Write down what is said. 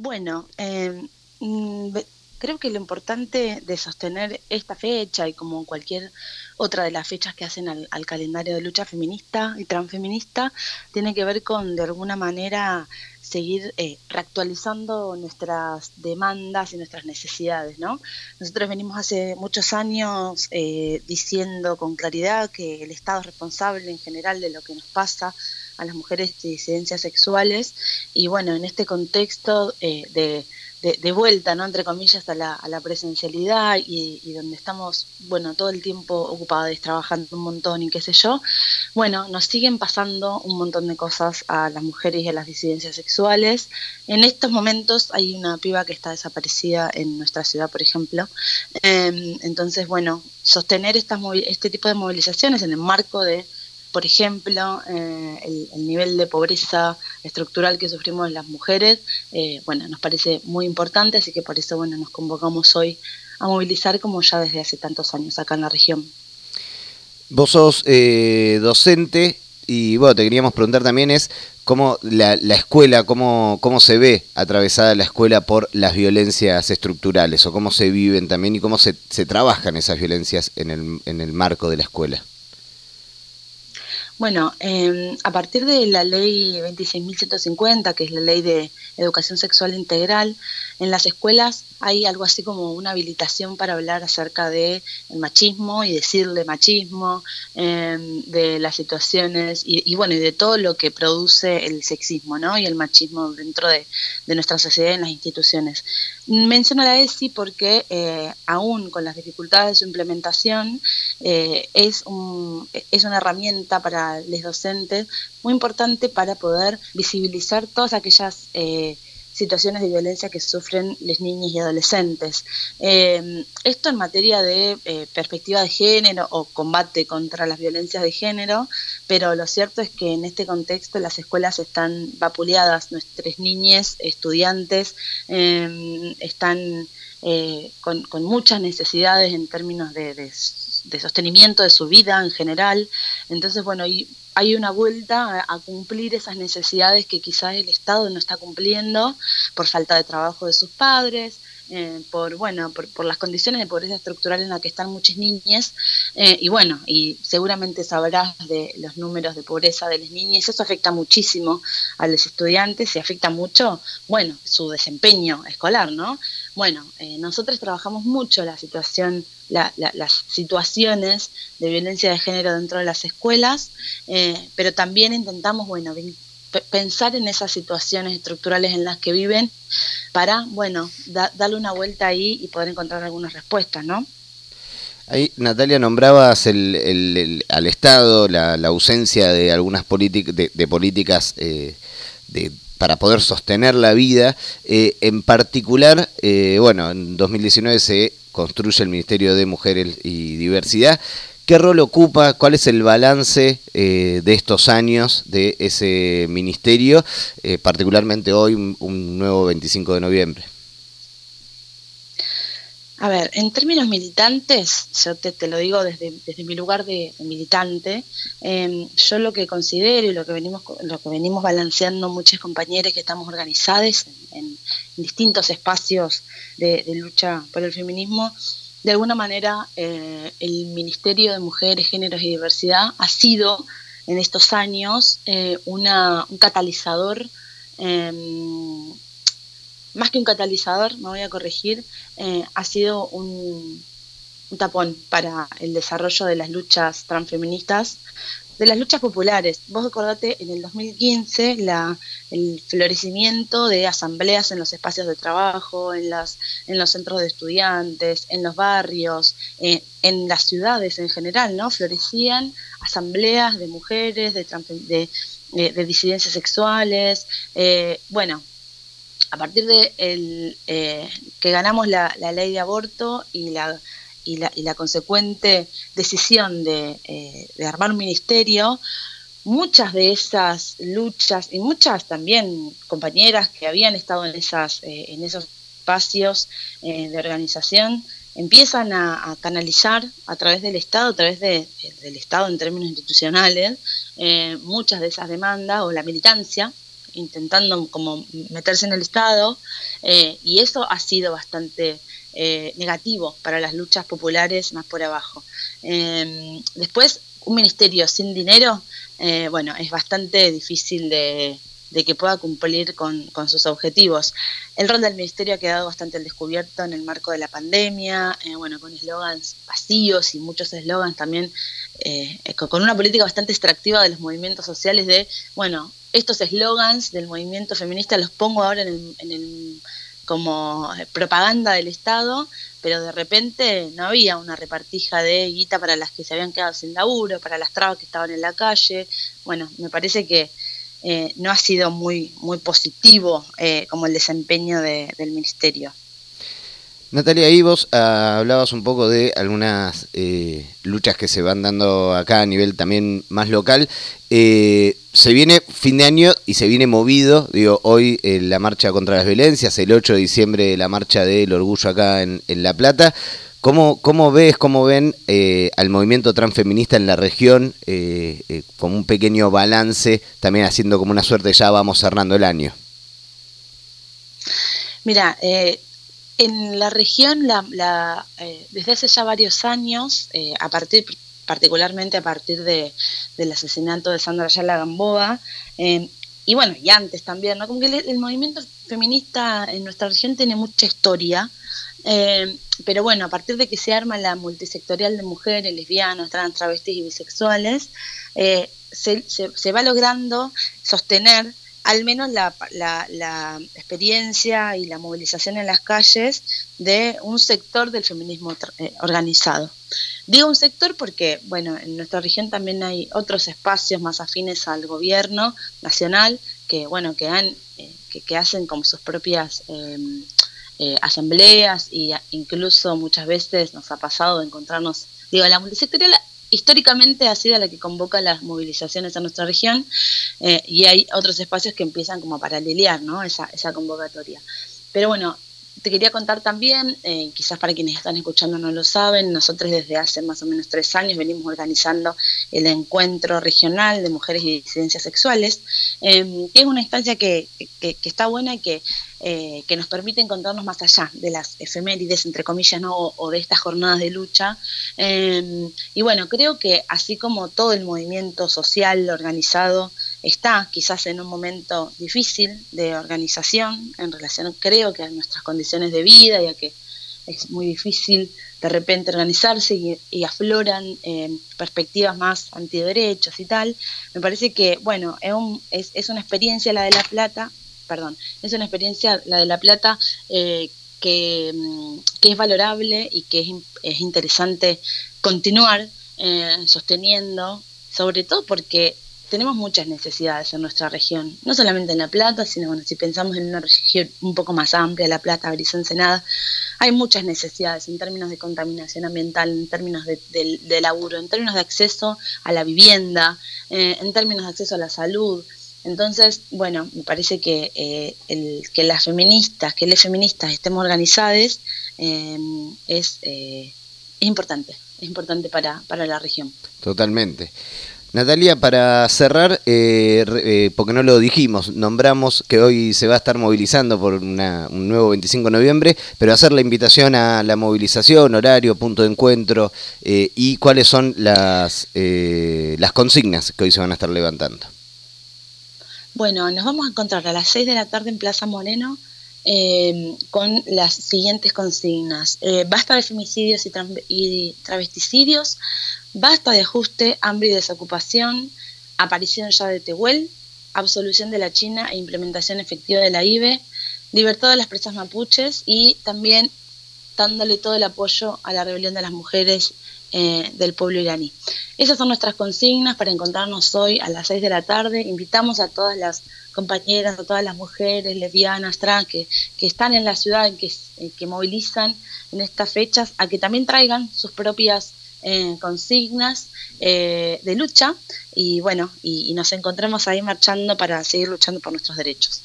Bueno, eh, creo que lo importante de sostener esta fecha y como cualquier otra de las fechas que hacen al, calendario de lucha feminista y transfeminista tiene que ver con de alguna manera seguir eh, reactualizando nuestras demandas y nuestras necesidades, ¿no? Nosotros venimos hace muchos años eh, diciendo con claridad que el Estado es responsable en general de lo que nos pasa a las mujeres de disidencias sexuales y bueno, en este contexto eh, de de, vuelta, ¿no? entre comillas, a la, a la presencialidad y, donde estamos, bueno, todo el tiempo ocupados trabajando un montón y qué sé yo, bueno, nos siguen pasando un montón de cosas a las mujeres y a las disidencias sexuales. En estos momentos hay una piba que está desaparecida en nuestra ciudad, por ejemplo. Em, entonces, bueno, sostener estas, este tipo de movilizaciones en el marco de por ejemplo, eh, el, nivel de pobreza estructural que sufrimos las mujeres, eh, bueno, nos parece muy importante, así que por eso, bueno, nos convocamos hoy a movilizar como ya desde hace tantos años acá en la región. Vos sos eh, docente y, bueno, te queríamos preguntar también es cómo la, escuela, cómo, cómo se ve atravesada la escuela por las violencias estructurales o cómo se viven también y cómo se, se trabajan esas violencias en el, en el marco de la escuela. Bueno, eh, a partir de la ley 26.150, que es la ley de educación sexual integral, en las escuelas hay algo así como una habilitación para hablar acerca de el machismo y decirle machismo, em, de las situaciones y, bueno, y de todo lo que produce el sexismo ¿no? y el machismo dentro de, nuestra sociedad y en las instituciones. Menciono la ESI porque eh, aún con las dificultades de su implementación eh, es, un, es una herramienta para los docentes muy importante para poder visibilizar todas aquellas... Eh, situaciones de violencia que sufren las niñas y adolescentes. Eh, esto en materia de eh, perspectiva de género o combate contra las violencias de género, pero lo cierto es que en este contexto las escuelas están vapuleadas, nuestras niñas, estudiantes, eh, están con, muchas necesidades en términos de, sostenimiento de su vida en general. Entonces, bueno, y hay una vuelta a, cumplir esas necesidades que quizás el Estado no está cumpliendo por falta de trabajo de sus padres, eh, por bueno por, las condiciones de pobreza estructural en la que están muchas niñas. Eh, y bueno y seguramente sabrás de los números de pobreza de las niñas. Eso afecta muchísimo a los estudiantes y afecta mucho bueno su desempeño escolar no bueno eh, nosotros trabajamos mucho la situación las situaciones de violencia de género dentro de las escuelas pero también intentamos bueno pensar en esas situaciones estructurales en las que viven para, bueno, darle una vuelta ahí y poder encontrar algunas respuestas, ¿no? Ahí, Natalia, nombrabas el, al Estado, la, ausencia de algunas de, políticas eh, de, para poder sostener la vida. Eh, en particular, eh, bueno, en 2019 se construye el Ministerio de Mujeres y Diversidad. ¿Qué rol ocupa? ¿Cuál es el balance eh, de estos años de ese ministerio, eh, particularmente hoy, un, nuevo 25 de noviembre? A ver, en términos militantes, yo te, lo digo desde, mi lugar de, militante, em, yo lo que considero y lo que venimos lo que venimos balanceando muchos compañeros que estamos organizados en, distintos espacios de, lucha por el feminismo de alguna manera eh, el Ministerio de Mujeres, Géneros y Diversidad ha sido en estos años eh, una, un catalizador, em, más que un catalizador, me voy a corregir, eh, ha sido un, un tapón para el desarrollo de las luchas transfeministas de las luchas populares. Vos acordate en el 2015 la, el florecimiento de asambleas en los espacios de trabajo, en, las, en los centros de estudiantes, en los barrios, eh, en las ciudades en general, ¿no? Florecían asambleas de mujeres, de, de, de, disidencias sexuales. Eh, bueno, a partir de el, eh, que ganamos la, la ley de aborto y la y la, y la consecuente decisión eh, de, armar un ministerio, muchas de esas luchas y muchas también compañeras que habían estado en, esas, eh, en esos espacios eh, de organización empiezan a, canalizar a través del Estado, a través de, del Estado en términos institucionales, muchas de esas demandas o la militancia intentando como meterse en el Estado eh, y eso ha sido bastante eh, negativo para las luchas populares más por abajo. Em, después, un ministerio sin dinero, bueno, es bastante difícil de, que pueda cumplir con, sus objetivos. El rol del ministerio ha quedado bastante descubierto en el marco de la pandemia, eh, bueno, con eslogans vacíos y muchos eslogans también, eh, con una política bastante extractiva de los movimientos sociales de, bueno, estos eslogans del movimiento feminista los pongo ahora en el, en el, como propaganda del Estado, pero de repente no había una repartija de guita para las que se habían quedado sin laburo, para las trabas que estaban en la calle. Bueno, me parece que eh, no ha sido muy, muy positivo eh, como el desempeño del ministerio. Natalia, ahí vos ah, hablabas un poco de algunas eh, luchas que se van dando acá a nivel también más local. se viene fin de año y se viene movido, digo, hoy la marcha contra las violencias, el 8 de diciembre la marcha del orgullo acá en, La Plata. ¿Cómo, cómo ves, cómo ven eh, al movimiento transfeminista en la región eh, eh, como un pequeño balance, también haciendo como una suerte, ya vamos cerrando el año? Mira, en la región, la, desde hace ya varios años, a partir particularmente a partir de, del asesinato de Sandra Yala Gamboa, y bueno, y antes también, ¿no? Como que el, movimiento feminista en nuestra región tiene mucha historia, eh, pero bueno, a partir de que se arma la multisectorial de mujeres, lesbianas, trans, travestis y bisexuales, eh, se, se, va logrando sostener al menos la, la, experiencia y la movilización en las calles de un sector del feminismo eh, organizado. Digo un sector porque, bueno, en nuestra región también hay otros espacios más afines al gobierno nacional que, bueno, que, han, que, que, hacen como sus propias em, eh, asambleas y incluso muchas veces nos ha pasado de encontrarnos, digo, la multisectorial históricamente ha sido la que convoca las movilizaciones a nuestra región eh, y hay otros espacios que empiezan como a paralelear ¿no? esa, esa convocatoria. Pero bueno, te quería contar también, eh, quizás para quienes están escuchando no lo saben, nosotros desde hace más o menos tres años venimos organizando el encuentro regional de mujeres y disidencias sexuales, em, que es una instancia que, que, está buena y que, eh, que, nos permite encontrarnos más allá de las efemérides, entre comillas, ¿no? o, de estas jornadas de lucha. Em, y bueno, creo que así como todo el movimiento social organizado, está quizás en un momento difícil de organización en relación, creo que a nuestras condiciones de vida y a que es muy difícil de repente organizarse y, afloran eh, perspectivas más antiderechos y tal. Me parece que, bueno, es, es, una experiencia la de La Plata, perdón, es una experiencia la de La Plata eh, que, mm, que, es valorable y que es, es interesante continuar eh, sosteniendo, sobre todo porque tenemos muchas necesidades en nuestra región, no solamente en La Plata, sino bueno, si pensamos en una región un poco más amplia, La Plata, Brizón, Ensenada, hay muchas necesidades en términos de contaminación ambiental, en términos de, laburo, en términos de acceso a la vivienda, eh, en términos de acceso a la salud. Entonces, bueno, me parece que, eh, el, que las feministas, que las feministas estemos organizadas eh, es, es importante, es importante para, para la región. Totalmente. Natalia, para cerrar, eh, eh, porque no lo dijimos, nombramos que hoy se va a estar movilizando por un nuevo 25 de noviembre, pero hacer la invitación a la movilización, horario, punto de encuentro eh, y cuáles son las, las consignas que hoy se van a estar levantando. Bueno, nos vamos a encontrar a las 6 de la tarde en Plaza Moreno con las siguientes consignas. basta de femicidios y travesticidios Basta de ajuste, hambre y desocupación, aparición ya de Tehuel, absolución de la China e implementación efectiva de la IBE, libertad de las presas mapuches y también dándole todo el apoyo a la rebelión de las mujeres eh, del pueblo iraní. Esas son nuestras consignas para encontrarnos hoy a las 6 de la tarde. Invitamos a todas las compañeras, a todas las mujeres lesbianas, trans que, están en la ciudad, que, que movilizan en estas fechas, a que también traigan sus propias consignas eh, de lucha y bueno, y, y nos encontramos ahí marchando para seguir luchando por nuestros derechos.